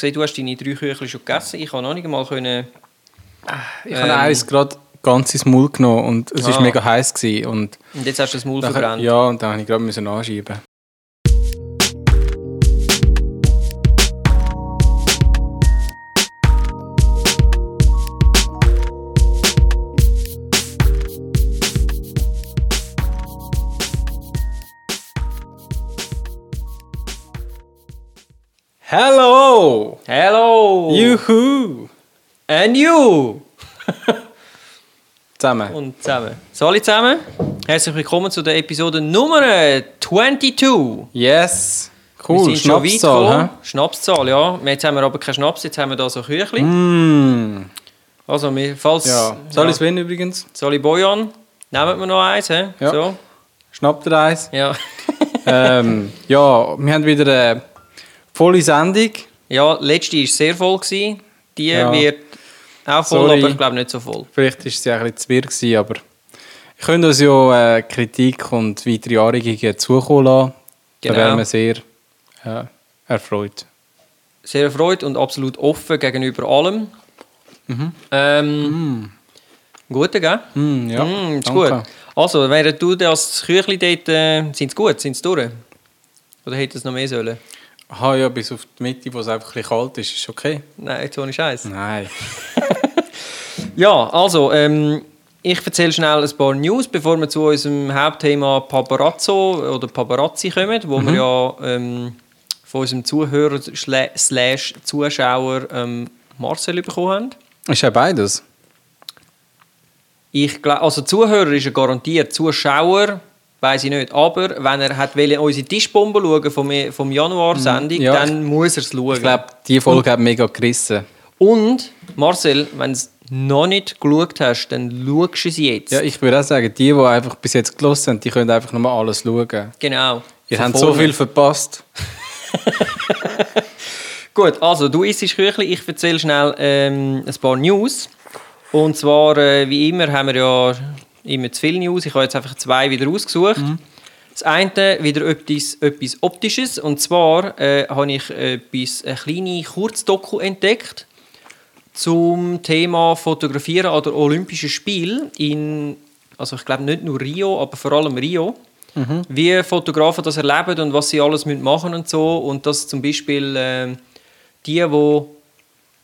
gesehen, du hast deine drei Küchli schon gegessen. Ich habe noch nicht einmal können... Ich habe Ähm. eins gerade ganz ins Maul genommen und es war Ah. mega heiß. Gewesen und Und jetzt hast du das Maul dann, verbrannt. ja, und dann musste ich gerade anschieben. Hello! Hello! Juhu! And you! Zusammen. Und zusammen. So, alle zusammen. Herzlich willkommen zu der Episode Nummer 22. Yes! Cool, Schnapszahl, gekommen. Schnapszahl, ja. Jetzt haben wir aber keinen Schnaps, jetzt haben wir da so Küchli. hä? Mm. Also, wir, falls... Ja. Ich es wenn übrigens? Soli Bojan, nehmen wir noch eins, hä? Ja. So. Schnappt ihr eins? Ja. ähm, ja, wir haben wieder eine volle Sendung. Ja, letzte war sehr voll. Gewesen. Die Ja. wird auch voll, Sorry. aber ich glaube nicht so voll. Vielleicht war sie auch ein bisschen zu wirr, gewesen, aber ihr könnt uns ja äh, Kritik und weitere Anregungen zukommen lassen. Genau. Da wären wir sehr äh, erfreut. Sehr erfreut und absolut offen gegenüber allem. Ähm, Gute, gell? Mm, ja, Mm, ist danke. gut. Also, während du das Küchli dort... Äh, sind sie gut? Sind sie durch? Oder hätte es noch mehr sollen? Aha, ja, bis auf die Mitte, wo es einfach ein bisschen kalt ist, ist okay. Nein, ohne Scheiß. Nein. Ja, also, ähm, ich erzähle schnell ein paar News, bevor wir zu unserem Hauptthema Paparazzo oder Paparazzi kommen, wo wir ja ähm, von unserem Zuhörer schla- slash Zuschauer ähm, Marcel bekommen haben. Ist ja beides. Ich glaube, also Zuhörer ist er garantiert, Zuschauer weiß ich nicht. Aber wenn er hat wollte, unsere Tischbombe schauen vom, vom Januar-Sendung, ja, dann muss er es schauen. Ich glaube, die Folge hat mega gerissen. Und Marcel, wenn du es noch nicht geschaut hast, dann schaust du es jetzt. Ja, ich würde auch sagen, die, die einfach bis jetzt gelassen haben, die können einfach nochmal alles schauen. Genau. Ihr habt so viel verpasst. Gut, also du isst Küchli, ich erzähle schnell ähm, ein paar News. Und zwar, äh, wie immer, haben wir ja immer zu viele News. Ich habe jetzt einfach zwei wieder ausgesucht. Das eine wieder etwas, etwas Optisches. Und zwar äh, habe ich etwas, eine kleine Kurzdoku entdeckt zum Thema Fotografieren an der Olympischen Spiel in, also ich glaube nicht nur Rio, aber vor allem Rio. Wie Fotografen das erleben und was sie alles machen müssen und so. Und dass zum Beispiel ähm, die, die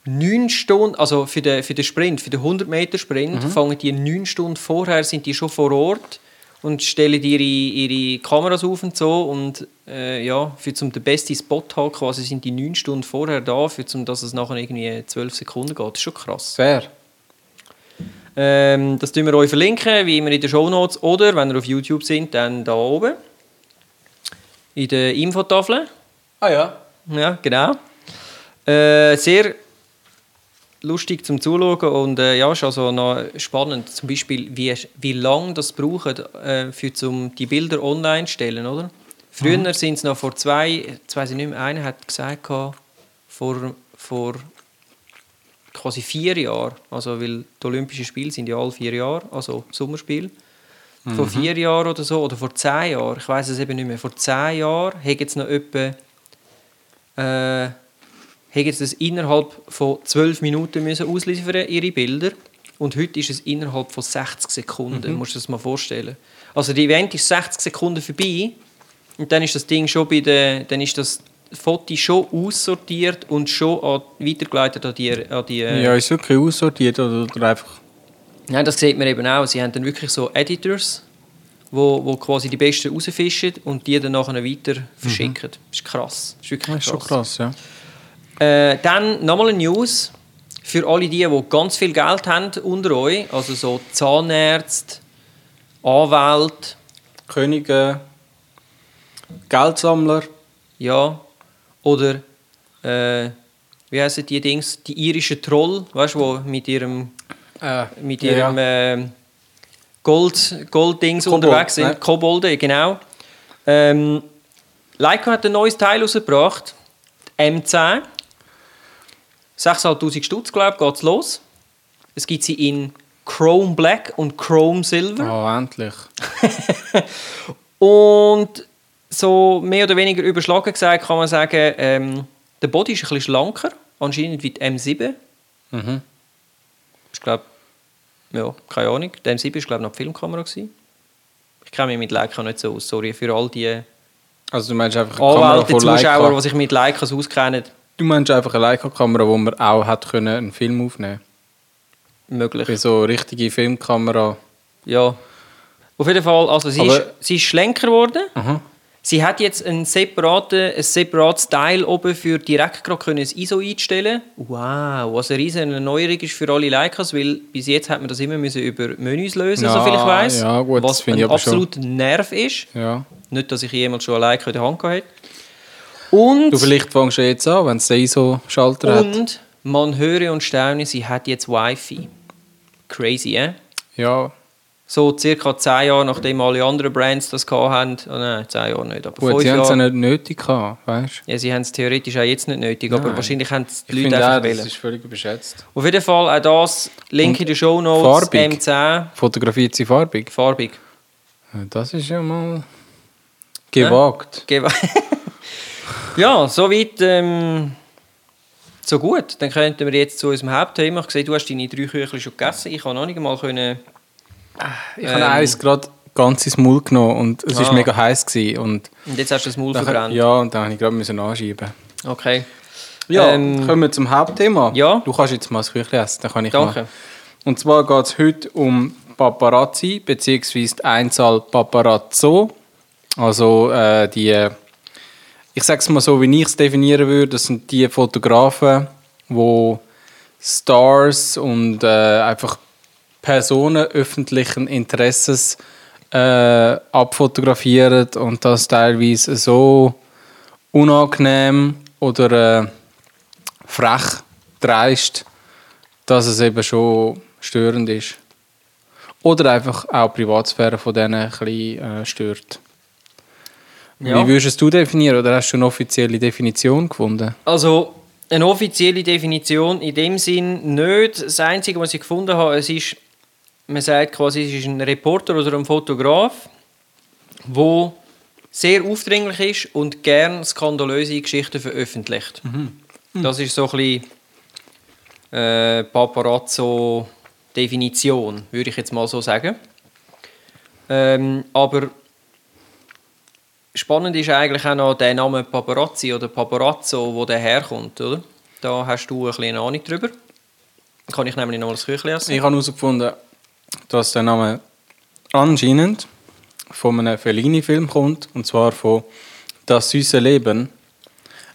neun Stunden, also für den, für den Sprint, für den 100 Meter Sprint, fangen die neun Stunden vorher, sind die schon vor Ort und stellen ihre, ihre Kameras auf und so und äh, ja, für zum den besten Spot haben, quasi sind die neun Stunden vorher da, für zum, dass es nachher irgendwie zwölf Sekunden geht. Das ist schon krass. Fair. Ähm, das tun wir euch verlinken, wie immer in den Shownotes oder, wenn ihr auf YouTube sind, dann da oben in der Infotafel. Ah ja. Ja, genau. Äh, sehr lustig zum Zuschauen und äh, ja, ist also noch spannend, zum Beispiel, wie, wie lange das braucht, äh, für zum die Bilder online zu stellen, oder? Früher sind es noch vor zwei, jetzt weiss ich nicht mehr, einer hat gesagt, vor, vor quasi vier Jahren, also weil die Olympischen Spiele sind ja alle vier Jahre, also Sommerspiel. Vor vier Jahren oder so, oder vor zehn Jahren, ich weiß es eben nicht mehr, vor zehn Jahren hat es noch etwa äh, haben jetzt das innerhalb von 12 Minuten müssen ausliefern ihre Bilder und heute ist es innerhalb von 60 Sekunden, Mhm. musst du dir das mal vorstellen. Also die Event ist 60 Sekunden vorbei und dann ist das Ding schon bei der, dann ist das Foto schon aussortiert und schon an, weitergeleitet an die, an die äh, Ja, ist wirklich aussortiert oder, oder einfach. ja, das sieht man eben auch. Sie haben dann wirklich so Editors, wo, wo quasi die Besten rausfischen und die dann nachher weiter verschicken. Das ist krass. Das ist wirklich Das ist schon krass, ja. Äh, dann nochmal eine News für alle die, die ganz viel Geld haben unter euch, also so Zahnärzte, Anwälte, Könige, Geldsammler. ja, oder äh, wie heißen die Dings, die irischen Troll, weißt du, die mit ihrem Äh, mit ja, ihrem ähm, Gold, Golddings Kobold, unterwegs sind, ne? Kobolde, genau. Ähm, Leica hat ein neues Teil rausgebracht, die M10. 6'500 Stutz, glaube ich, geht es los. Es gibt sie in Chrome Black und Chrome Silver. Oh, endlich. Und so mehr oder weniger überschlagen gesagt kann man sagen, ähm, der Body ist ein bisschen schlanker. anscheinend wie die M7. Mhm. Ich glaube, ja, keine Ahnung. Die M7 war, glaube ich, noch die Filmkamera. Gewesen. Ich kenne mich mit Leica nicht so aus. Sorry für all die Also du meinst einfach von Zuschauer, die sich mit Leicas auskennen. Du meinst einfach eine Leica-Kamera, wo man auch hat können einen Film aufnehmen Möglich. Bei so richtige Filmkamera. Ja. Auf jeden Fall, also sie, Aber- ist, sie ist schlanker geworden. Aha. Sie hat jetzt einen separaten, ein separates Teil oben für direkt gerade können das ISO einstellen. Wow, was eine riesige Erneuerung ist für alle Leicas, weil bis jetzt hat man das immer müssen über Menüs lösen, Ja, soviel ich weiß. ja, gut, was ein ich aber schon. absolut Nerv ist. Ja. Nicht, dass ich jemals schon eine Leica in der Hand hatte. Und, Du vielleicht fängst du jetzt an, wenn es ISO-Schalter hat. und man höre und staune, sie hat jetzt Wi-Fi. Crazy, eh? Ja, So circa 10 Jahre, nachdem alle anderen Brands das hatten. Oh nein, 10 Jahre nicht, aber gut, 5 sie haben es ja nicht nötig gehabt, weißt du? Ja, sie haben es theoretisch auch jetzt nicht nötig, aber Nein. wahrscheinlich haben es die Ich Leute einfach auch, das wählen. ist völlig überschätzt. Auf jeden Fall auch das, Link in den Show Notes, farbig? M10, Fotografiert sie farbig? farbig. Ja, Das ist ja mal gewagt. Gebe- ja, soweit ähm, so gut. Dann könnten wir jetzt zu unserem Hauptthema. Ich sehe, du hast deine drei Küchel schon gegessen. Ich habe noch nicht mal können. Ich habe Ähm. eins gerade ganz ins Maul genommen und es war Ah. mega heiß gewesen und Und jetzt hast du das Maul verbrannt. ja und dann habe ich gerade müssen anschieben. Okay. Ja, Ähm, kommen wir zum Hauptthema. ja. Du kannst jetzt mal das Küchlein essen, dann kann ich Danke. mal. Und zwar geht es heute um Paparazzi beziehungsweise die Einzahl Paparazzo. Also äh, die, ich sage es mal so, wie ich es definieren würde, das sind die Fotografen, wo Stars und äh, einfach Personen öffentlichen Interesses äh, abfotografieren und das teilweise so unangenehm oder äh, frech, dreist, dass es eben schon störend ist. Oder einfach auch die Privatsphäre von denen ein bisschen äh, stört. Ja. Wie würdest du definieren oder hast du eine offizielle Definition gefunden? Also, eine offizielle Definition in dem Sinn nicht. Das Einzige, was ich gefunden habe, es ist, man sagt quasi, es ist ein Reporter oder ein Fotograf, wo sehr aufdringlich ist und gern skandalöse Geschichten veröffentlicht. Das ist so ein bisschen äh, Paparazzo-Definition, würde ich jetzt mal so sagen. Ähm, aber Spannend ist eigentlich auch noch der Name Paparazzi oder Paparazzo, wo der herkommt, oder? Da hast du ein bisschen Ahnung drüber. Kann ich nämlich noch mal das Küchli essen? Ich habe herausgefunden, dass der Name anscheinend von einem Fellini-Film kommt, und zwar von Das süße Leben,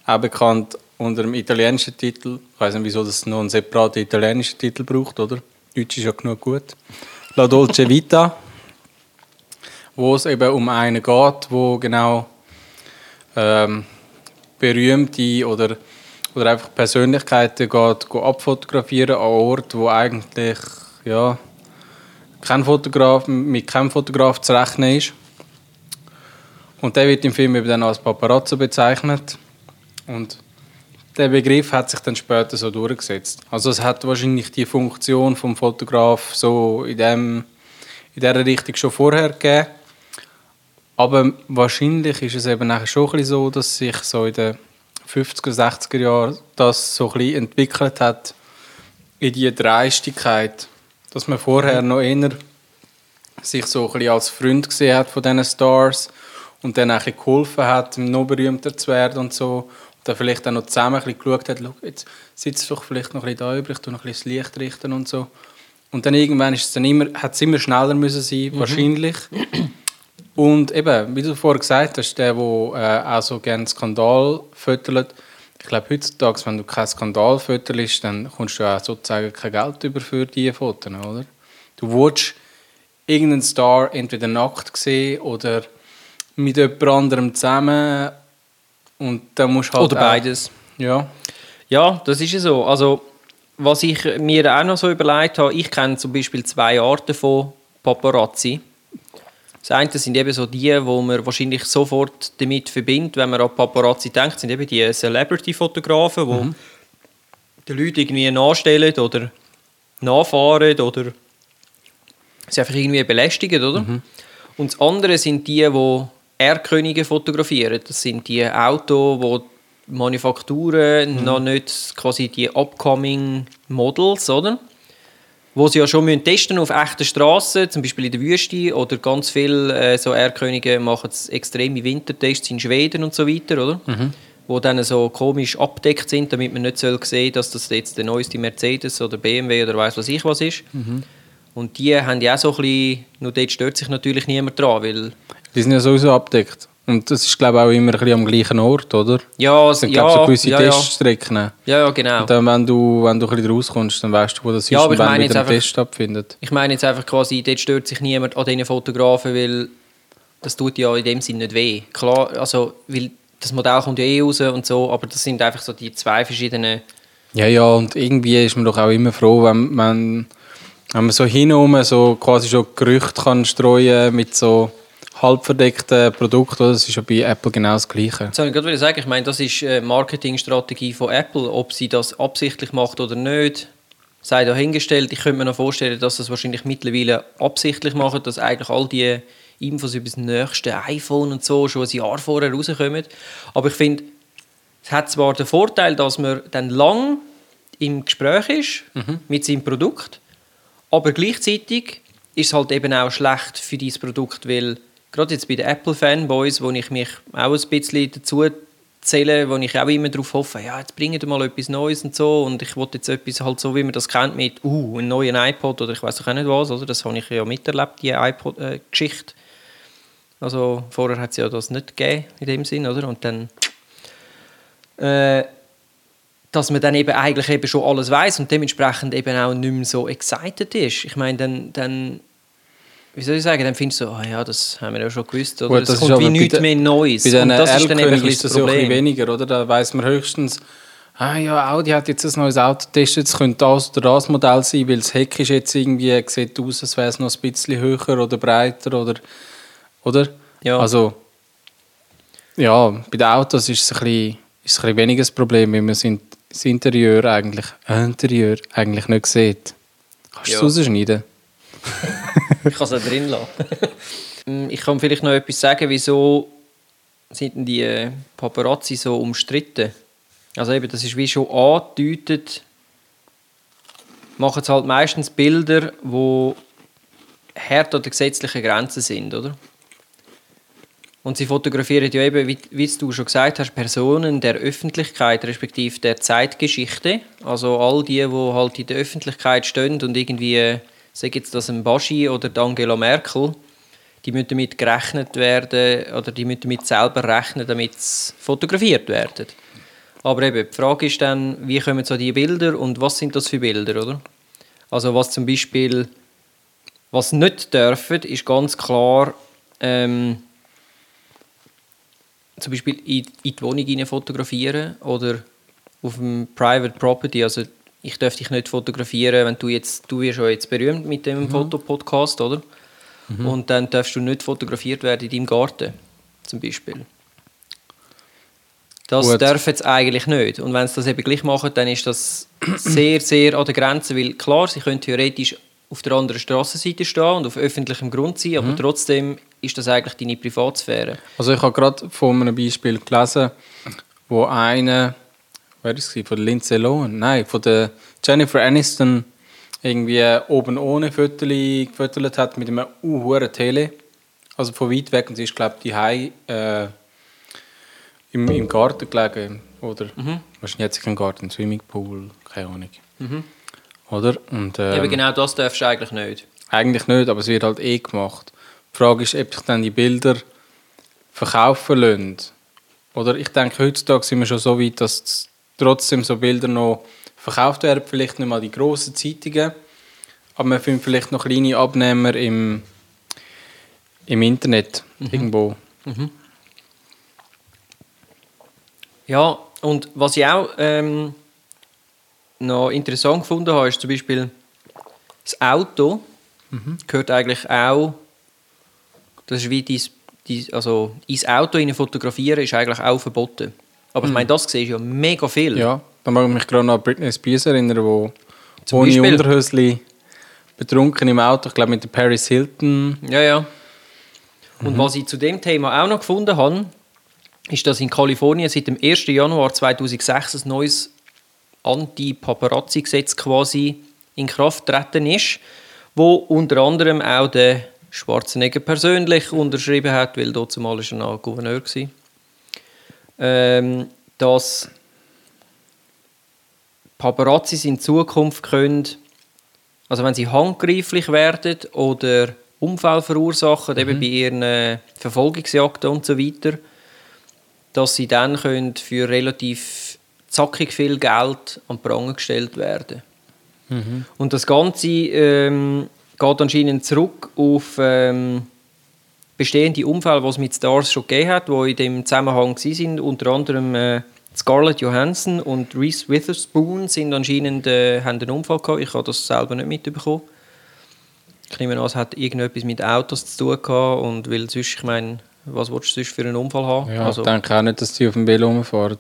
auch bekannt unter dem italienischen Titel. Ich weiß nicht, wieso das noch einen separaten italienischen Titel braucht, oder? Deutsch ist ja genug gut. La Dolce Vita, wo es eben um einen geht, wo genau ähm, berühmte oder, oder einfach Persönlichkeiten geht, geht abfotografieren an Orten, wo eigentlich ja, kein Fotograf, mit keinem Fotograf zu rechnen ist. Und der wird im Film eben dann als Paparazzo bezeichnet. Und der Begriff hat sich dann später so durchgesetzt. Also es hat wahrscheinlich die Funktion vom Fotograf so in, dem, in dieser Richtung schon vorher gegeben. Aber wahrscheinlich ist es eben nachher schon ein so, dass sich so in den 50er, 60er Jahren das so ein entwickelt hat in die Dreistigkeit, dass man vorher noch eher sich so ein als Freund gesehen hat von diesen Stars und dann auch geholfen hat, noch berühmter zu werden und so. Und dann vielleicht auch noch zusammen ein geschaut hat, «Schau, jetzt sitzt doch vielleicht noch ein da übrig, tu noch ein das Licht richten und so. Und dann irgendwann ist es dann immer, hat es immer schneller müssen sein, wahrscheinlich. Und eben, wie du vorher gesagt hast, der, der äh, auch so gerne Skandal fötelt, ich glaube, heutzutage, wenn du keinen Skandal fötelst, dann kommst du auch sozusagen kein Geld über für diese Fotos, oder? Du willst irgendeinen Star entweder nackt sehen oder mit jemand anderem zusammen und dann musst halt Oder beides. Ja, Ja, das ist ja so. Also, was ich mir auch noch so überlegt habe, ich kenne zum Beispiel zwei Arten von Paparazzi. Das eine sind eben so die, wo man wahrscheinlich sofort damit verbindet, wenn man an Paparazzi denkt, sind eben die Celebrity-Fotografen, die Mhm. die Leute irgendwie nachstellen oder nachfahren oder sie einfach irgendwie belästigen, oder? Mhm. Und das andere sind die, die Erdkönige fotografieren. Das sind die Autos, wo Manufakturen, Mhm. noch nicht quasi die upcoming Models, oder? Wo sie ja schon müssen testen auf echten Straßen, zum Beispiel in der Wüste, oder ganz viele äh, so Erdkönige machen extreme Wintertests in Schweden und so weiter, oder? Mhm. Wo dann so komisch abdeckt sind, damit man nicht soll sehen dass das jetzt der neueste Mercedes oder BMW oder weiß was ich was ist. Mhm. Und die haben ja auch so ein bisschen, nur dort stört sich natürlich niemand dran, weil Die sind ja sowieso abdeckt. Und das ist, glaube ich, auch immer ein bisschen am gleichen Ort, oder? ja, Es sind, ja, so gewisse ja, Teststrecken. ja, ja, genau. Und dann, wenn du, wenn du ein bisschen rauskommst, dann weißt du, wo das ist Ja, aber und ich wann wieder ein Test stattfindet. Ich meine jetzt einfach quasi, dort stört sich niemand an diesen Fotografen, weil das tut ja in dem Sinn nicht weh. Klar, also, weil das Modell kommt ja eh raus und so, aber das sind einfach so die zwei verschiedenen... Ja, ja, und irgendwie ist man doch auch immer froh, wenn, wenn, wenn man so hinum so quasi schon Gerüchte kann streuen mit so halbverdeckten Produkten. Das ist ja bei Apple genau das Gleiche. Das ich gerade sagen, ich meine, das ist eine Marketingstrategie von Apple. Ob sie das absichtlich macht oder nicht, sei dahingestellt. Ich könnte mir noch vorstellen, dass sie es wahrscheinlich mittlerweile absichtlich machen, dass eigentlich all die Infos über das nächste iPhone und so schon ein Jahr vorher rauskommen. Aber ich finde, es hat zwar den Vorteil, dass man dann lang im Gespräch ist mit seinem Produkt, aber gleichzeitig ist es halt eben auch schlecht für dieses Produkt, weil gerade jetzt bei den Apple-Fanboys, wo ich mich auch ein bisschen dazu zähle, wo ich auch immer darauf hoffe, ja, jetzt bringen wir mal etwas Neues und so und ich wollte jetzt etwas halt so, wie man das kennt mit, uh, einen neuen iPod oder ich weiß auch nicht was, oder? Das habe ich ja miterlebt, die iPod-Geschichte. Also vorher hat es ja das nicht gegeben in dem Sinn, oder? Und dann äh, dass man dann eben eigentlich eben schon alles weiß und dementsprechend eben auch nicht mehr so excited ist. Ich meine, dann, dann wie soll ich sagen, dann findest du so, ah ja, das haben wir ja schon gewusst, oder? Gut, es das ist kommt wie nichts den- mehr Neues. Bei diesen das ist dann eben ist das das ja Problem. weniger, oder? Da weiß man höchstens, ah ja, Audi hat jetzt ein neues Auto getestet, es könnte das oder das Modell sein, weil das Heck ist jetzt irgendwie, sieht aus, als wäre es noch ein bisschen höher oder breiter, oder? oder? Ja. Also, ja, bei den Autos ist es ein bisschen, ist es ein bisschen weniger das Problem, weil man das das Interieur eigentlich, äh, Interieur eigentlich nicht sieht. Kannst du Ja. es rausschneiden? Ich kann es auch drin lassen. Mm, ich kann vielleicht noch etwas sagen, wieso sind denn die äh, Paparazzi so umstritten? Also eben, das ist wie schon angedeutet, machen sie halt meistens Bilder, die hart an der gesetzlichen Grenze sind, oder? Und sie fotografieren ja eben, wie, wie du schon gesagt hast, Personen der Öffentlichkeit, respektive der Zeitgeschichte. Also all die, die halt in der Öffentlichkeit stehen und irgendwie, sag jetzt das ein Baschi oder Angela Merkel, die müssen damit gerechnet werden oder die müssen damit selber rechnen, damit sie fotografiert werden. Aber eben, die Frage ist dann, wie kommen so die Bilder und was sind das für Bilder, oder? Also was zum Beispiel, was nicht dürfen, ist ganz klar, ähm, zum Beispiel in, die Wohnung fotografieren oder auf dem Private Property. Also ich darf dich nicht fotografieren, wenn du jetzt, du wirst ja jetzt berühmt mit dem Fotopodcast, oder? Und dann darfst du nicht fotografiert werden in deinem Garten, zum Beispiel. Das Gut. dürfen sie eigentlich nicht. Und wenn sie das eben gleich machen, dann ist das sehr, sehr an der Grenze, weil klar, sie können theoretisch auf der anderen Straßenseite stehen und auf öffentlichem Grund sein, aber trotzdem ist das eigentlich deine Privatsphäre. Also ich habe gerade von einem Beispiel gelesen, wo eine, wer ist es, von der Lindsay Lohan, nein, von der Jennifer Aniston irgendwie oben ohne Viertel gefüttert hat mit einem hohen Tele, also von weit weg und sie ist glaube ich die äh, im, im Garten gelegen oder wahrscheinlich hat sie keinen Garten, Swimmingpool, keine Ahnung. Oder? Und, ähm, Eben genau das darfst du eigentlich nicht. eigentlich nicht, aber es wird halt eh gemacht. Die Frage ist, ob sich dann die Bilder verkaufen lassen. Oder ich denke, heutzutage sind wir schon so weit, dass trotzdem so Bilder noch verkauft werden. Vielleicht nicht mal die grossen Zeitungen, aber man findet vielleicht noch kleine Abnehmer im, im Internet irgendwo. Ja, und was ich auch ähm, noch interessant gefunden habe, ist zum Beispiel das Auto gehört eigentlich auch, das ist wie dies, also ins Auto hinein fotografieren ist eigentlich auch verboten. Aber ich meine, das siehst du ja mega viel. Ja, da mag ich mich gerade noch an Britney Spears erinnern, wo Zum ohne Beispiel? Unterhösli betrunken im Auto, ich glaube mit der Paris Hilton. Ja, ja. Und was ich zu dem Thema auch noch gefunden habe, ist, dass in Kalifornien seit dem 1. Januar 2006 ein neues Anti-Paparazzi-Gesetz quasi in Kraft getreten ist, wo unter anderem auch der Schwarzenegger persönlich unterschrieben hat, weil dort zumal er noch Gouverneur war. Ähm, dass Paparazzis in Zukunft können, also wenn sie handgreiflich werden oder Unfall verursachen, mhm. eben bei ihren äh, Verfolgungsjagden und so weiter, dass sie dann können für relativ zackig viel Geld an Pranger gestellt werden. Mhm. Und das Ganze ähm, geht anscheinend zurück auf ähm, bestehende Unfälle, die es mit Stars schon gegeben hat, die in dem Zusammenhang sind. Unter anderem äh, Scarlett Johansson und Reese Witherspoon sind anscheinend äh, haben einen Unfall gehabt. Ich habe das selber nicht mitbekommen. Ich nehme an, es hat irgendetwas mit Autos zu tun gehabt und weil sonst, ich meine, was willst du sonst für einen Unfall haben? Ja, also, ich denke auch nicht, dass die auf dem Velo rumfahren.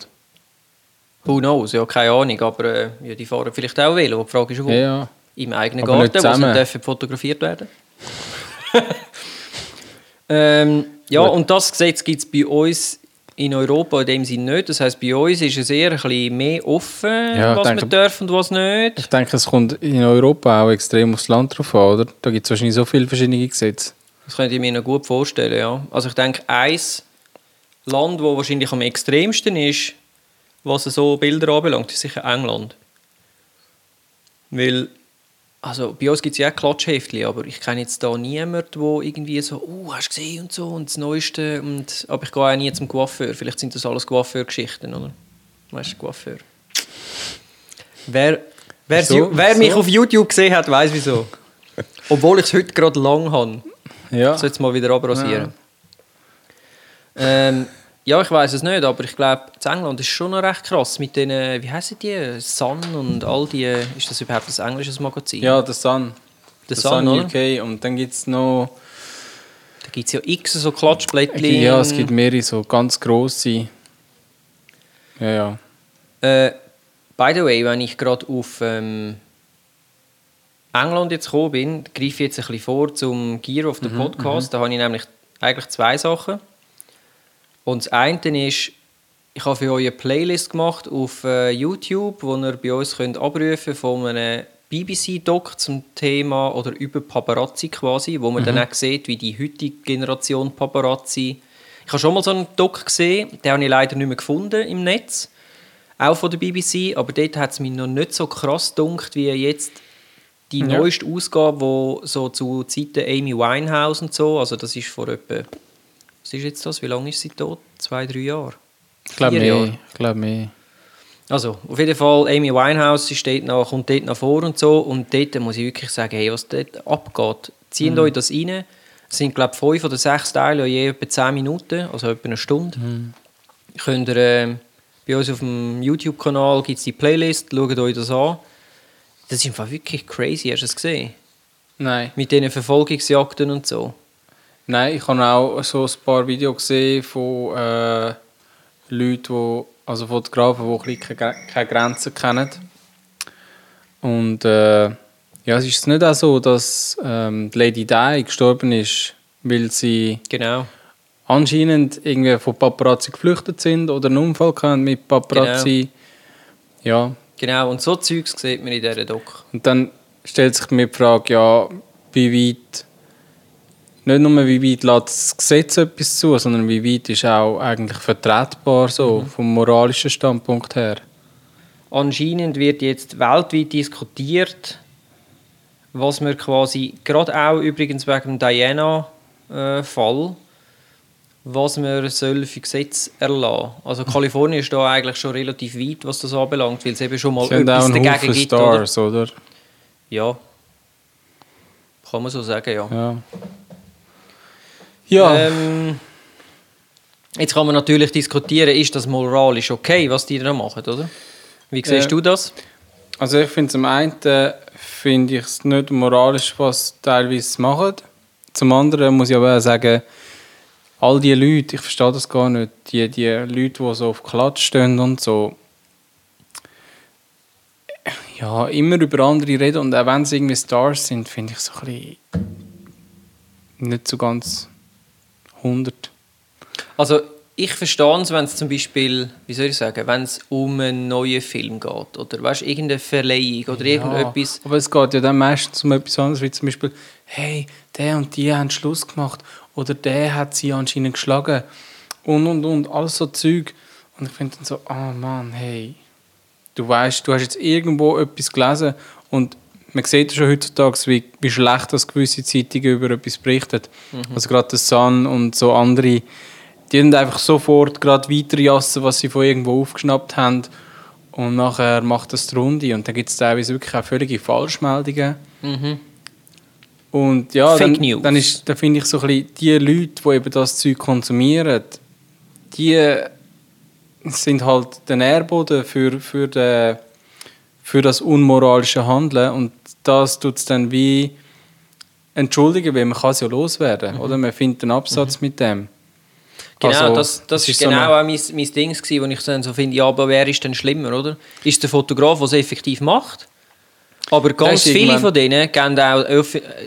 Who knows? Ja, keine Ahnung, aber äh, ja, die fahren vielleicht auch Velo. Die Frage ist, wo? Ja, ja. Im eigenen aber Garten, wo sie dürfen fotografiert werden ähm, Ja, Gut. und das Gesetz gibt es bei uns in Europa in dem Sinne nicht. Das heisst, bei uns ist es eher ein bisschen mehr offen, ja, was denke, man darf und was nicht. Ich denke, es kommt in Europa auch extrem aufs Land drauf an, oder? Da gibt es wahrscheinlich so viele verschiedene Gesetze. Das könnte ich mir noch gut vorstellen, ja. Also ich denke, ein Land, das wahrscheinlich am extremsten ist, was so Bilder anbelangt, ist sicher England. Weil, also bei uns gibt es ja auch Klatschheftchen, aber ich kenne jetzt da niemanden, der irgendwie so, oh, hast du gesehen und so und das Neueste. Und, aber ich gehe auch nie zum Coiffeur. Vielleicht sind das alles Coiffeur-Geschichten, oder? Weißt du, Coiffeur. Wer, wer, so, wer mich so? auf YouTube gesehen hat, weiß wieso. Obwohl ich es heute gerade lang habe. Ja. Soll es mal wieder abrasieren. Ja. Ähm, ja, ich weiß es nicht, aber ich glaube, in England ist schon noch recht krass mit den, wie heißen die, Sun und all die, ist das überhaupt ein englisches Magazin? Ja, The Sun. The Sun, Sun UK und dann gibt es noch... Da gibt es ja x so Klatschblättchen. Ja, es gibt mehrere so ganz grosse. Ja, ja. Äh, by the way, wenn ich gerade auf ähm, England jetzt gekommen bin, greife ich jetzt ein bisschen vor zum Gear of the mhm, Podcast. Mhm, da habe ich nämlich eigentlich zwei Sachen. Und das eine ist, ich habe für euch eine Playlist gemacht auf äh, YouTube, wo ihr bei uns könnt abrufen von einem BBC-Doc zum Thema oder über Paparazzi quasi, wo man mhm. dann auch sieht, wie die heutige Generation Paparazzi. Ich habe schon mal so einen Doc gesehen, den habe ich leider nicht mehr gefunden im Netz, auch von der BBC, aber dort hat es mich noch nicht so krass gedunkt, wie jetzt die ja. neueste Ausgabe, wo so zu Zeiten Amy Winehouse und so, also das ist vor etwa was ist jetzt das? Wie lange ist sie tot? Zwei, drei Jahre? Ich glaube mehr. Ich glaube mehr. Also, auf jeden Fall, Amy Winehouse sie steht noch, kommt dort noch vor und so. Und dort muss ich wirklich sagen, hey, was dort abgeht, zieht mhm. euch das rein. Es sind, glaube ich, fünf oder sechs Teile, je etwa zehn Minuten, also etwa eine Stunde. Mhm. Könnt ihr, äh, bei uns auf dem YouTube-Kanal gibt es die Playlist, schaut euch das an. Das ist einfach wirklich crazy, hast du es gesehen? Nein. Mit diesen Verfolgungsjagden und so. Nein, ich habe auch so ein paar Videos gesehen von äh, Leuten, die, also Fotografen, die keine, keine Grenzen kennen. Und äh, ja, es ist nicht auch so, dass ähm, Lady Di gestorben ist, weil sie genau. anscheinend irgendwie von Paparazzi geflüchtet sind oder einen Unfall hatten mit Paparazzi. Genau. Ja. Genau, und so Zeugs sieht man in dieser Doc. Und dann stellt sich mir die Frage, ja, wie weit nicht nur, wie weit lässt das Gesetz etwas zu, sondern wie weit ist auch eigentlich vertretbar, so, mhm. vom moralischen Standpunkt her. Anscheinend wird jetzt weltweit diskutiert, was wir quasi, gerade auch übrigens wegen dem Diana-Fall, äh, was man soll für Gesetze erlassen. Also Kalifornien ist da eigentlich schon relativ weit, was das anbelangt, weil es eben schon mal Sie etwas dagegen gibt. Stars, oder? oder? Ja. Kann man so sagen, ja. ja. Ja. Ähm, jetzt kann man natürlich diskutieren, ist das moralisch okay, was die da machen, oder? Wie siehst äh, du das? Also ich finde zum einen finde ich es nicht moralisch, was sie teilweise machen. Zum anderen muss ich aber auch sagen, all die Leute, ich verstehe das gar nicht, die, die Leute, die so auf Klatsch stehen und so, ja, immer über andere reden und auch wenn sie irgendwie Stars sind, finde ich es so ein bisschen nicht so ganz 100. Also ich verstehe es, wenn es zum Beispiel, wie soll ich sagen, wenn es um einen neuen Film geht oder weißt, irgendeine Verleihung oder irgendetwas. aber es geht ja dann meistens um etwas anderes, wie zum Beispiel, hey, der und die haben Schluss gemacht oder der hat sie anscheinend geschlagen und und und, alles so Zeug. Und ich finde dann so, oh Mann, hey, du weißt, du hast jetzt irgendwo etwas gelesen und man sieht schon heutzutage, wie, wie schlecht das gewisse Zeitungen über etwas berichten. Mhm. Also gerade der Sun und so andere, die haben einfach sofort gerade weiterjassen, was sie von irgendwo aufgeschnappt haben und nachher macht das die Runde und dann gibt es teilweise wirklich auch völlige Falschmeldungen. Mhm. Und ja, Fake dann, News. dann, ist, dann finde ich so ein bisschen, die Leute, die eben das Zeug konsumieren, die sind halt der Nährboden für, für, den, für das unmoralische Handeln und das tut es dann wie entschuldigen, weil man kann es ja loswerden, mhm. oder? Man findet einen Absatz mhm. mit dem. Genau, also, das, das, ist genau so auch mein, mein Ding, wo ich dann so finde, ja, aber wer ist denn schlimmer, oder? Ist der Fotograf, der es effektiv macht? Aber ganz viele von denen geben auch,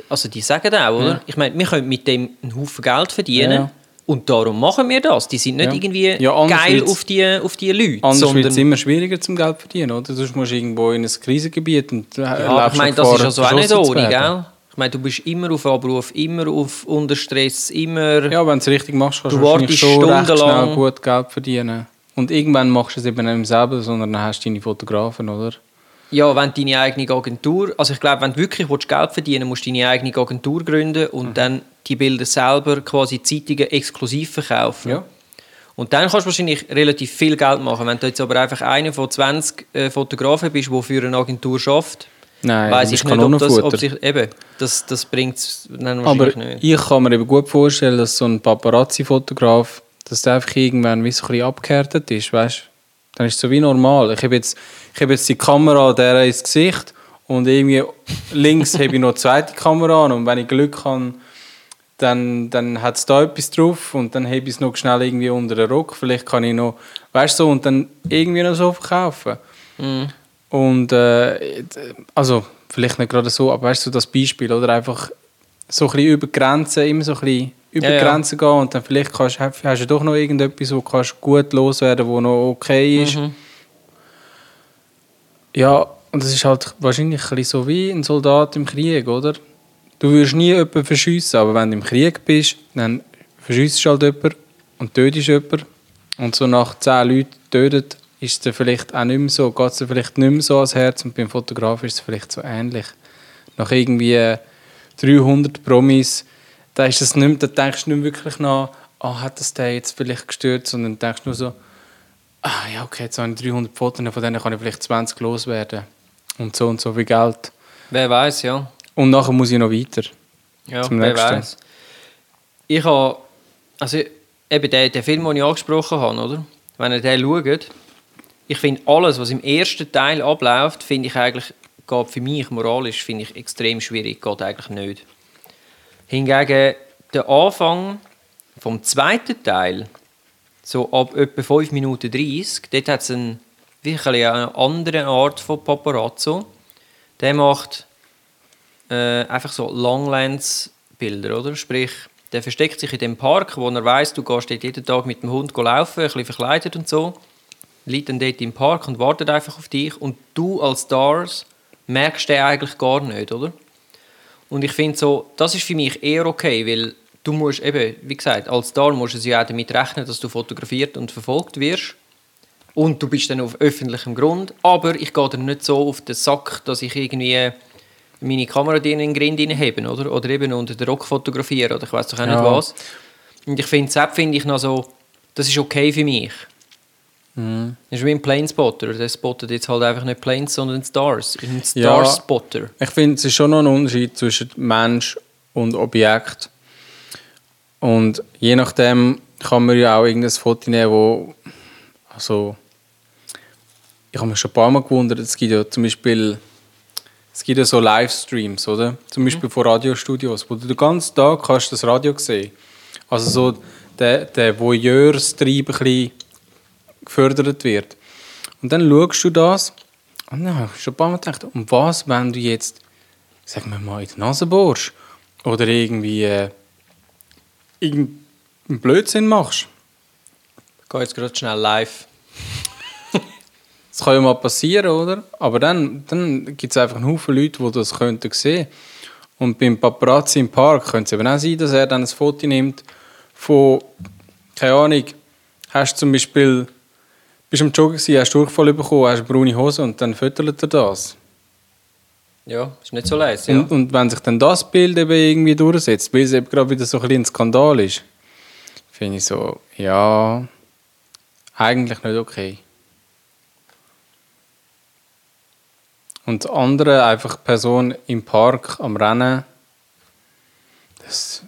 also die sagen auch, oder? Ja. Ich meine, wir können mit dem einen Haufen Geld verdienen. Ja. Und darum machen wir das. Die sind nicht ja. irgendwie ja, geil auf die, auf die Leute. Anders wird es immer schwieriger zum Geld verdienen, oder? Sonst musst du irgendwo in ein Krisengebiet und ja, aber ich meine, das ist also auch nicht ohne, gell? Ich meine, du bist immer auf Abruf, immer auf unter Stress, immer... Ja, wenn du es richtig machst, kannst du, du wahrscheinlich schon recht schnell gut Geld verdienen. Und irgendwann machst du es eben nicht selber, sondern dann hast du deine Fotografen, oder? Ja, wenn deine eigene Agentur, also ich glaube, wenn du wirklich Geld verdienen willst, musst du deine eigene Agentur gründen und mhm. dann die Bilder selber quasi Zeitungen exklusiv verkaufen. Ja. Und dann kannst du wahrscheinlich relativ viel Geld machen. Wenn du jetzt aber einfach einer von 20 äh, Fotografen bist, der für eine Agentur schafft, Nein, weiß ich nicht, ob das, ob sich, eben, das, das bringt es dann wahrscheinlich aber nicht. ich kann mir eben gut vorstellen, dass so ein Paparazzi-Fotograf, dass der einfach irgendwann wie so ein bisschen abgehärtet ist, weißt Dann ist es so wie normal. Ich habe jetzt ich habe jetzt die Kamera der ins Gesicht und irgendwie links habe ich noch eine zweite Kamera und wenn ich Glück habe, dann, dann hat es da etwas drauf und dann habe ich es noch schnell irgendwie unter den Rock. Vielleicht kann ich noch, weißt du, so, und dann irgendwie noch so verkaufen. Mm. Und äh, also vielleicht nicht gerade so, aber weißt du, das Beispiel oder einfach so ein bisschen über Grenzen, immer so ein bisschen über ja, Grenzen ja. gehen und dann vielleicht kannst, hast du doch noch irgendetwas, wo kannst gut loswerden, wo noch okay ist. Mhm. Ja, und es ist halt wahrscheinlich ein so wie ein Soldat im Krieg, oder? Du wirst nie jemanden verschiessen, aber wenn du im Krieg bist, dann verschiessest du halt jemanden und tötest jemanden. Und so nach zehn Leuten tötet, ist es vielleicht auch nicht mehr so, geht es vielleicht nicht mehr so ans Herz und beim Fotograf ist es vielleicht so ähnlich. Nach irgendwie 300 Promis, da, ist es nicht mehr, da denkst du nicht wirklich nach, ah, hat das der jetzt vielleicht gestört, sondern denkst nur so, ah ja, okay, jetzt habe ich 300 Fotos, von denen kann ich vielleicht 20 loswerden. Und so und so viel Geld. Wer weiß, ja. Und nachher muss ich noch weiter. Ja, zum wer weiß. Ich habe, also eben der, der Film, den ich angesprochen habe, oder? Wenn ihr den schaut, ich finde alles, was im ersten Teil abläuft, finde ich eigentlich, geht für mich moralisch, finde ich extrem schwierig, geht eigentlich nicht. Hingegen der Anfang vom zweiten Teil, so ab etwa 5 Minuten 30, dort hat es wirklich eine andere Art von Paparazzo. Der macht äh, einfach so Longlens-Bilder, oder? Sprich, der versteckt sich in dem Park, wo er weiß, du gehst dort jeden Tag mit dem Hund laufen, ein bisschen verkleidet und so. Liegt dann dort im Park und wartet einfach auf dich. Und du als Stars merkst den eigentlich gar nicht, oder? Und ich finde so, das ist für mich eher okay, weil du musst eben, wie gesagt, als Star musst du ja auch damit rechnen, dass du fotografiert und verfolgt wirst. Und du bist dann auf öffentlichem Grund. Aber ich gehe dann nicht so auf den Sack, dass ich irgendwie meine Kamera in den Grind habe, oder? Oder eben unter den Rock fotografiere, oder ich weiß doch auch ja. nicht was. Und ich finde, Sepp finde ich noch so, das ist okay für mich. Mhm. Das ist wie ein Planespotter. Der spottet jetzt halt einfach nicht Planes, sondern Stars. Ein Starspotter. Ja, ich finde, es ist schon noch ein Unterschied zwischen Mensch und Objekt. Und je nachdem kann man ja auch irgendein Foto nehmen, wo also ich habe mich schon ein paar Mal gewundert, es gibt ja zum Beispiel es gibt ja so Livestreams, oder? Zum Beispiel mhm. von Radiostudios, wo du den ganzen Tag kannst das Radio sehen. Also so der, der Voyeur-Trieb ein bisschen gefördert wird. Und dann schaust du das und dann habe ich schon ein paar Mal gedacht, um was, wenn du jetzt, sagen wir mal, in die Nase bohrst oder irgendwie äh, irgendeinen Blödsinn machst, gehe jetzt gerade schnell live. Das kann ja mal passieren, oder? Aber dann, dann gibt es einfach einen Haufen Leute, die das könnten sehen. Und beim Paparazzi im Park könnte es eben auch sein, dass er dann ein Foto nimmt von, keine Ahnung, hast du zum Beispiel, bist am Joggen gewesen, hast Durchfall bekommen, hast eine braune Hose und dann füttert er das. Ja, ist nicht so leise. Ja. Und, und wenn sich dann das Bild eben irgendwie durchsetzt, weil es eben gerade wieder so ein, ein Skandal ist, finde ich so, ja, eigentlich nicht okay. Und andere, einfach Person im Park am Rennen, das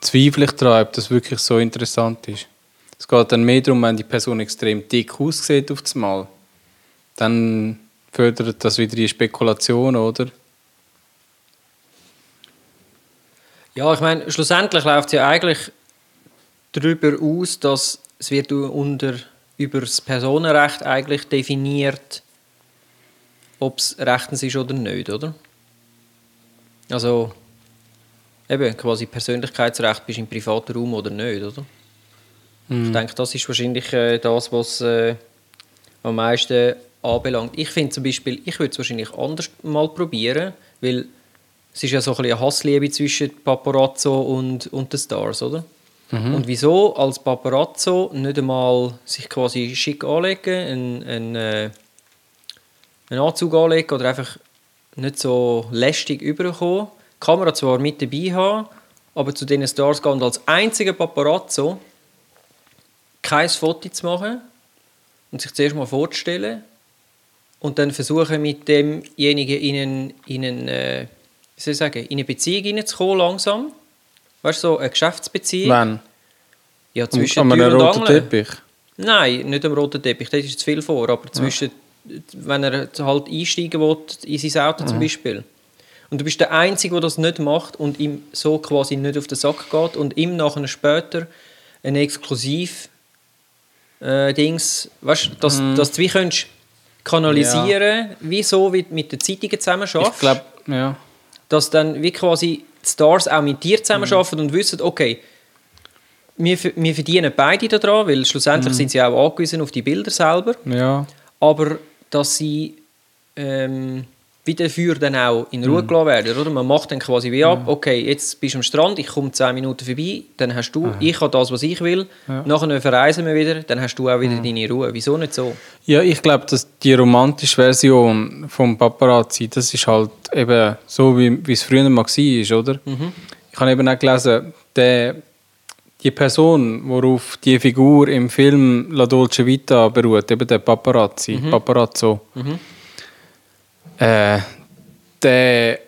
zweifle ich daran, ob das wirklich so interessant ist. Es geht dann mehr darum, wenn die Person extrem dick aussieht auf das Mal. Dann fördert das wieder die Spekulation, oder? Ja, ich meine, schlussendlich läuft es ja eigentlich darüber aus, dass es wird unter über das Personenrecht eigentlich definiert, ob es rechtens ist oder nicht, oder? Also eben quasi Persönlichkeitsrecht bist du im privaten Raum oder nicht, oder? Ich denke, das ist wahrscheinlich äh, das, was äh, am meisten anbelangt. Ich finde zum Beispiel, ich würde es wahrscheinlich anders mal probieren, weil es ist ja so ein bisschen eine Hassliebe zwischen Paparazzo und, und den Stars, oder? Und wieso als Paparazzo nicht einmal sich quasi schick anlegen, einen, einen, äh, einen Anzug anlegen oder einfach nicht so lästig überkommen, die Kamera zwar mit dabei haben, aber zu diesen Stars gehen und als einziger Paparazzo kein Foto zu machen und sich zuerst mal vorzustellen und dann versuchen mit demjenigen in, einen, in, einen, äh, wie soll ich sagen, in eine Beziehung hineinzukommen langsam. Weißt du, so eine Geschäftsbeziehung. Wenn? Ja, zwischen An Tür einem und roten. Teppich. Nein, nicht am roten Teppich, das ist zu viel vor, aber zwischen, wenn er halt einsteigen will in sein Auto zum Beispiel. Und du bist der Einzige, der das nicht macht und ihm so quasi nicht auf den Sack geht und ihm nachher später ein exklusiv äh, Dings, weißt du, dass, dass du wie könntest kanalisieren, wie so wie mit den Zeitungen zusammen schaffst. Ich glaube, ja. dass dann wie quasi die Stars auch mit dir zusammenarbeiten und wissen, okay, wir, wir verdienen beide daran, weil schlussendlich sind sie auch angewiesen auf die Bilder selber, Ja. aber dass sie ähm, wie dafür dann auch in Ruhe gelassen werden, oder? Man macht dann quasi wie ab, okay, jetzt bist du am Strand, ich komme 10 Minuten vorbei, dann hast du, ich habe das, was ich will, nachher verreisen wir wieder, dann hast du auch wieder deine Ruhe. Wieso nicht so? Ja, ich glaube, dass die romantische Version vom Paparazzi, das ist halt eben so, wie, wie es früher mal war, oder? Ich habe eben auch gelesen, der, die Person, worauf die Figur im Film La Dolce Vita beruht, eben der Paparazzi, Paparazzo, äh, der...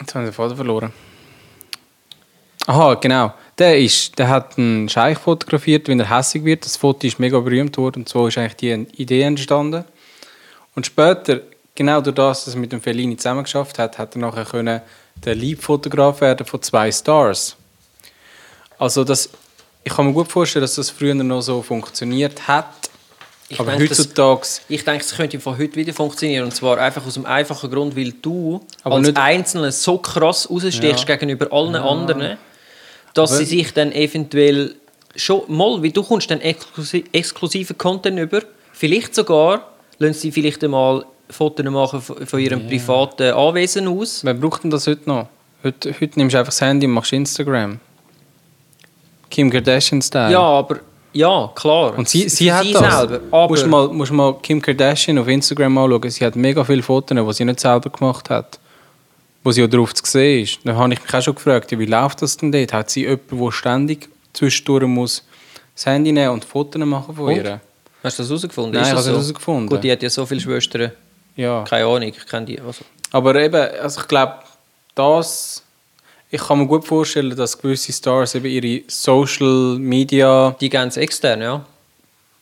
Jetzt haben wir den Faden verloren. Aha, genau. Der, ist, der hat einen Scheich fotografiert, wenn er hässig wird. Das Foto ist mega berühmt worden und so ist eigentlich die Idee entstanden. Und später, genau durch das, dass er mit dem Fellini zusammengeschafft hat, hat er nachher können der Liebfotograf werden von zwei Stars. Also das, ich kann mir gut vorstellen, dass das früher noch so funktioniert hat. Ich aber denke, das- heutzutage Ich denke, es könnte von heute wieder funktionieren. Und zwar einfach aus dem einfachen Grund, weil du Aber als Einzelner so krass rausstechst Ja. gegenüber allen anderen, dass Aber- sie sich dann eventuell schon mal, wie du kommst dann exklusi exklusiven Content über, vielleicht sogar, lassen sie vielleicht einmal Fotos machen von ihrem privaten Anwesen aus. Wer braucht denn das heute noch? Heute, heute nimmst du einfach das Handy und machst Instagram. Kim Kardashian-Style. Ja, aber ja, klar. Und sie, Für sie hat das. selber. Aber, musst, mal, musst mal Kim Kardashian auf Instagram anschauen. Sie hat mega viele Fotos, die sie nicht selber gemacht hat. Wo sie auch drauf zu sehen ist. Dann habe ich mich auch schon gefragt, wie läuft das denn dort? Hat sie jemanden, der ständig zwischendurch muss das Handy nehmen und Fotos machen von Und? ihr? Hast du das herausgefunden? Nein, ich das habe es herausgefunden. Gut, die hat ja so viele Schwestern. Ja. Keine Ahnung, ich kenne die. Also. Aber eben, also ich glaube, das... Ich kann mir gut vorstellen, dass gewisse Stars eben ihre Social Media Die ganz extern, ja.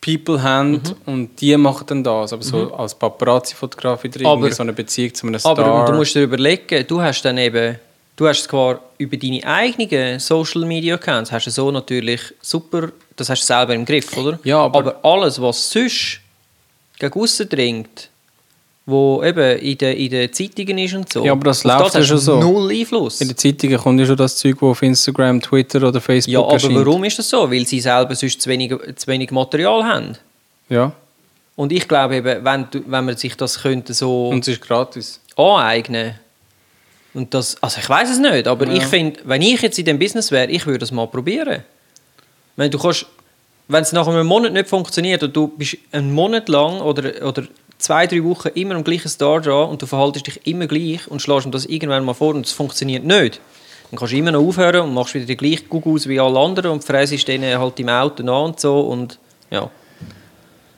People haben und die machen dann das. Aber so als Paparazzi-Fotograf wieder irgendwie Aber- so eine Beziehung zu einem Star. Aber du musst dir überlegen, du hast dann eben, du hast zwar über deine eigenen Social Media Accounts, hast du so natürlich super, das hast du selber im Griff, oder? Ja, aber- alles, was sonst gegen aussen dringt, wo eben in den, in den Zeitungen ist und so. Ja, aber das Auf läuft ja schon so. Null Einfluss. In den Zeitungen kommt ja schon das Zeug, das auf Instagram, Twitter oder Facebook Ja, aber erscheint. warum ist das so? Weil sie selber sonst zu wenig, zu wenig Material haben. Ja, Und ich glaube eben, wenn, wenn man sich das könnte so und es ist gratis. aneignen und das, also ich weiß es nicht, aber Ja. ich finde, wenn ich jetzt in dem Business wäre, ich würde es mal probieren. Wenn du kannst, wenn es nach einem Monat nicht funktioniert und du bist einen Monat lang oder, oder zwei, drei Wochen immer am gleichen Star dran und du verhaltest dich immer gleich und schlägst ihm das irgendwann mal vor und es funktioniert nicht, dann kannst du immer noch aufhören und machst wieder den gleichen Guck aus wie alle anderen und fräsest denen halt im Auto an und so und ja.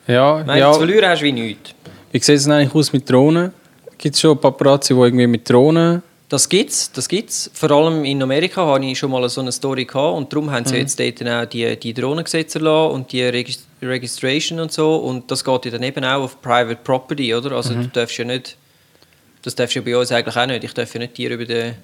Ja, Wenn ja. du zu verlieren hast, wie nichts. Wie sieht es denn eigentlich aus mit Drohnen? Gibt es schon Paparazzi, die irgendwie mit Drohnen... Das gibt's, das gibt's. Vor allem in Amerika habe ich schon mal so eine Story gehabt und darum haben sie Mhm. jetzt dort auch die, die Drohnengesetze und die Regis Registration und so und das geht ja dann eben auch auf Private Property, oder? Also Mhm. du darfst ja nicht, das darfst du ja bei uns eigentlich auch nicht. Ich darf ja nicht dir über, den,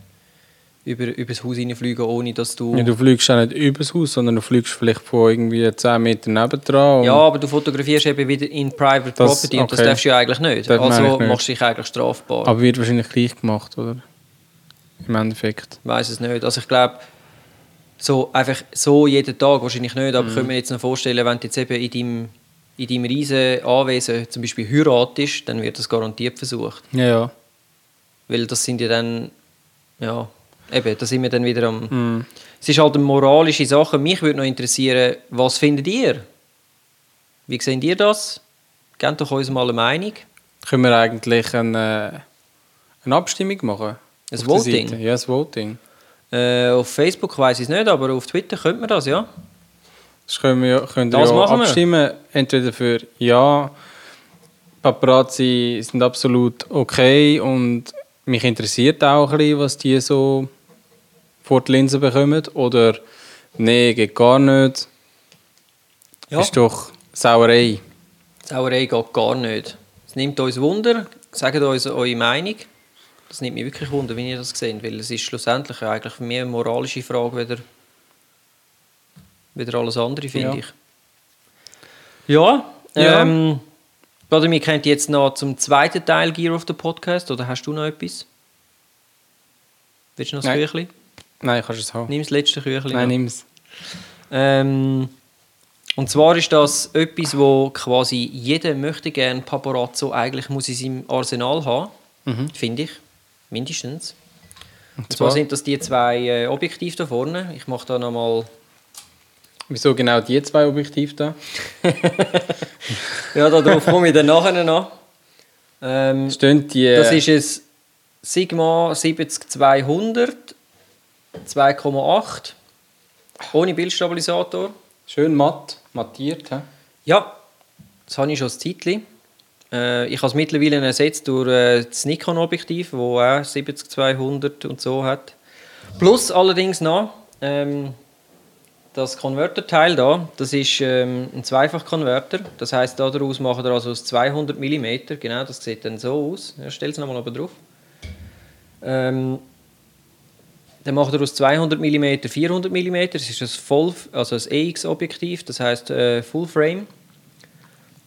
über, über das Haus reinfliegen, ohne dass du... Ja, du fliegst auch nicht übers Haus, sondern du fliegst vielleicht von irgendwie 10 Meter nebendran. Ja, aber du fotografierst eben wieder in Private Das- Property und das okay. darfst du ja eigentlich nicht. Man also machst du dich eigentlich strafbar. Aber wird wahrscheinlich gleich gemacht, oder? Im Endeffekt. weiß es nicht. Also ich glaube, so einfach so jeden Tag wahrscheinlich nicht, aber ich könnte mir jetzt noch vorstellen, wenn du jetzt eben in deinem, in deinem riesen Anwesen zum Beispiel heiratest, dann wird das garantiert versucht. Ja, ja. Weil das sind ja dann, ja, eben, da sind wir dann wieder am... Mhm. Es ist halt eine moralische Sache. Mich würde noch interessieren, was findet ihr? Wie seht ihr das? Gebt doch uns mal eine Meinung. Können wir eigentlich eine, eine Abstimmung machen? Ein Auf Voting? Ja, ein Voting. Äh, auf Facebook weiß ich es nicht, aber auf Twitter könnte man das, ja. Das können wir, könnt ihr Das ja machen wir. abstimmen. Entweder für Ja, Paparazzi sind absolut okay und mich interessiert auch ein bisschen, was die so vor die Linse bekommen. Oder nee, geht gar nicht. Ja. Ist doch Sauerei. Sauerei geht gar nicht. Es nimmt uns Wunder. Sagt uns eure Meinung. Das nimmt mich wirklich Wunder, wie ihr das seht, weil es ist schlussendlich eigentlich mehr eine moralische Frage, wieder, wieder alles andere, finde Ja. ich. Ja, Ja. ähm, Vladimir kennt jetzt noch zum zweiten Teil Gear of the Podcast, oder hast du noch etwas? Willst du noch das Nein. Küchli? Nein, kannst du es haben. Nimm das letzte Küchli. Nein, nimm es. Ähm, und zwar ist das etwas, wo quasi jeder möchte gerne Paparazzo eigentlich muss in seinem Arsenal haben, finde ich, mindestens. Und zwar zwar? sind das die zwei äh, Objektive da vorne. Ich mache da nochmal... Wieso genau die zwei Objektive da? Ja, darauf komme ich dann nachher noch. Ähm, Stehen die... das ist ein Sigma 70-200 2,8 ohne Bildstabilisator. schön matt, mattiert. hä? Ja, das habe ich schon ein Zeitchen. Äh, ich habe es mittlerweile ersetzt durch äh, das Nikon-Objektiv, das auch 70-200 und so hat. Plus allerdings noch ähm, das Konverterteil da, das ist ähm, ein Zweifach-Konverter. Das heisst, daraus machen wir also aus 200 mm, genau, das sieht dann so aus. Ja, Stell es nochmal oben drauf. Ähm, dann macht er aus 200 mm 400 mm. Das ist ein, also ein EX-Objektiv, das heißt äh, Full Frame.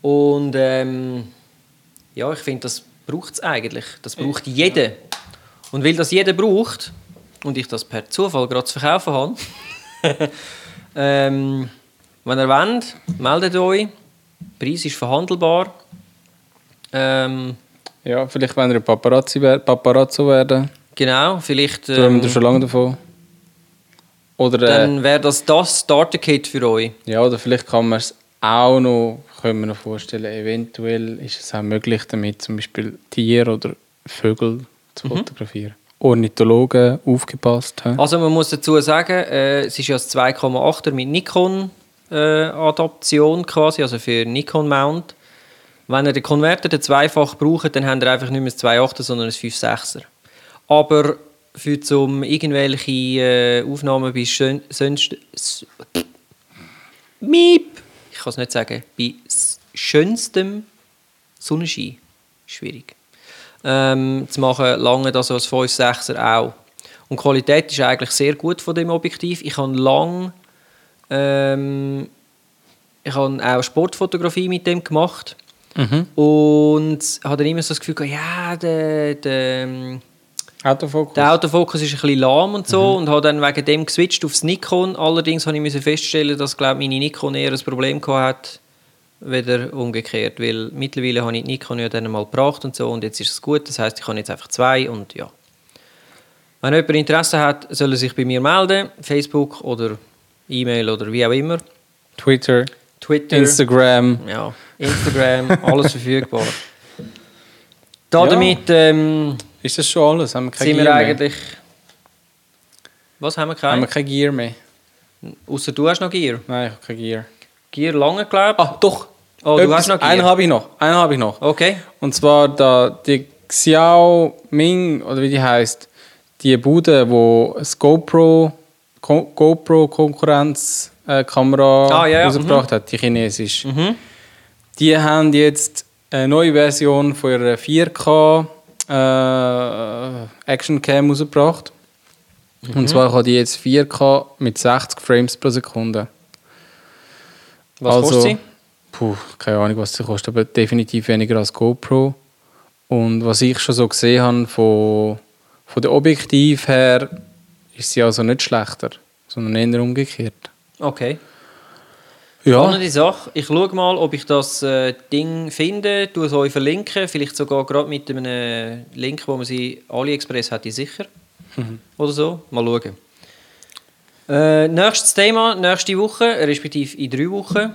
Und ähm, ja, ich finde, das braucht es eigentlich. Das braucht jeder. Und weil das jeder braucht und ich das per Zufall gerade zu verkaufen habe, ähm, wenn ihr wollt, meldet euch. Der Preis ist verhandelbar. Ähm, Ja, vielleicht wenn ihr Paparazzi wer Paparazzo werden. genau, vielleicht. Ähm, wir schon lange davon. Oder, äh, dann wäre das das Starter-Kit für euch. ja, oder vielleicht kann man es auch noch, können wir noch vorstellen, eventuell ist es auch möglich, damit zum Beispiel Tiere oder Vögel zu fotografieren. Ornithologen aufgepasst. hä? Also man muss dazu sagen, äh, es ist ja das 2,8er mit Nikon äh, quasi, also für Nikon Mount. Wenn ihr den Konverter den zweifach braucht, dann habt ihr einfach nicht mehr das 2,8er, sondern ein 5,6er. Aber für zum irgendwelche äh, Aufnahmen bei sonst Miep, kann es nicht sagen, bei schönstem Sonnenschein. Schwierig. Ähm, zu machen, lange das als 5-6er auch. Und die Qualität ist eigentlich sehr gut von dem Objektiv. Ich habe lang ähm, ich habe auch Sportfotografie mit dem gemacht. Und habe dann immer so das Gefühl, gehabt, ja, der, der, ähm, Autofokus. der Autofokus ist ein bisschen lahm und so und habe dann wegen dem geswitcht aufs Nikon. Allerdings habe ich feststellen, dass glaube meine Nikon eher ein Problem gehabt hat, weder umgekehrt, weil mittlerweile habe ich die Nikon ja dann mal gebracht und so und jetzt ist es gut. Das heißt, ich habe jetzt einfach zwei und ja. Wenn jemand Interesse hat, soll er sich bei mir melden, Facebook oder E-Mail oder wie auch immer, Twitter, Twitter, Instagram. ja, Instagram, alles verfügbar. Da Ja. damit ähm, Ist das schon alles? Haben wir kein sind wir Gear eigentlich. Was haben wir mehr? Haben wir kein? Gear mehr? Außer du hast noch Gear. Nein, ich habe kein Gear. Gear lange glaubt. Ah, doch. Oh, du Etwas- hast noch Gear. Einen habe ich noch. Einen habe ich noch. Okay. Und zwar da, die Xiaoming, oder wie die heißt, die Bude, wo das GoPro, Ko- GoPro-Konkurrenz-Kamera Ah, ja, ja, rausgebracht hat, die chinesische. Mhm. Die haben jetzt eine neue Version von ihrer 4K äh, Action-Cam rausgebracht. Mhm. Und zwar kann die jetzt 4K mit 60 Frames pro Sekunde. Was Also- kostet sie? Puh, keine Ahnung, was sie kostet, aber definitiv weniger als GoPro. Und was ich schon so gesehen habe, von, von der Objektiv her, ist sie also nicht schlechter, sondern eher umgekehrt. Okay. Ja, Spannende Sache. Ich schaue mal, ob ich das äh, Ding finde, tue es euch verlinken. Vielleicht sogar gerade mit einem Link, wo man sie AliExpress hat, die sicher. Oder so. Mal schauen. Äh, nächstes Thema, nächste Woche, respektive in drei Wochen,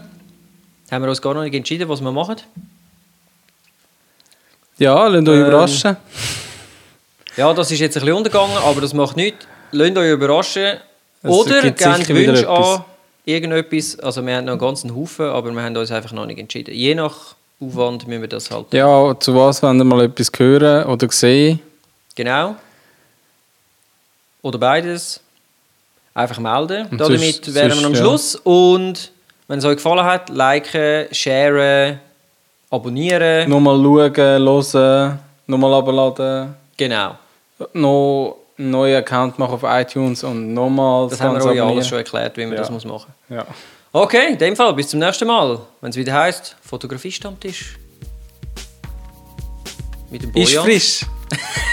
haben wir uns gar noch nicht entschieden, was wir machen. ja lasst euch Ähm, überraschen. Ja, das ist jetzt ein bisschen untergegangen, aber das macht nichts. Lasst euch überraschen. Es Oder gebt Wünsche an irgendetwas. Also wir haben noch einen ganzen Haufen, aber wir haben uns einfach noch nicht entschieden. Je nach Aufwand müssen wir das halt. Ja, zu was wollt ihr mal etwas hören oder sehen? Genau. Oder beides. Einfach melden. Und Damit sonst- wären wir am ja. Schluss. Und wenn es euch gefallen hat, liken, sharen, abonnieren. Nochmal schauen, hören, nochmal abladen, Genau. noch einen neuen Account machen auf iTunes und nochmal Das haben wir euch alles schon erklärt, wie man Ja. das muss machen muss. Ja. Okay, in dem Fall, bis zum nächsten Mal. Wenn es wieder heißt Fotografie-Stammtisch. Mit dem Ist Bojan. frisch.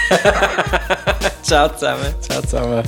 Ciao zusammen. Ciao zusammen.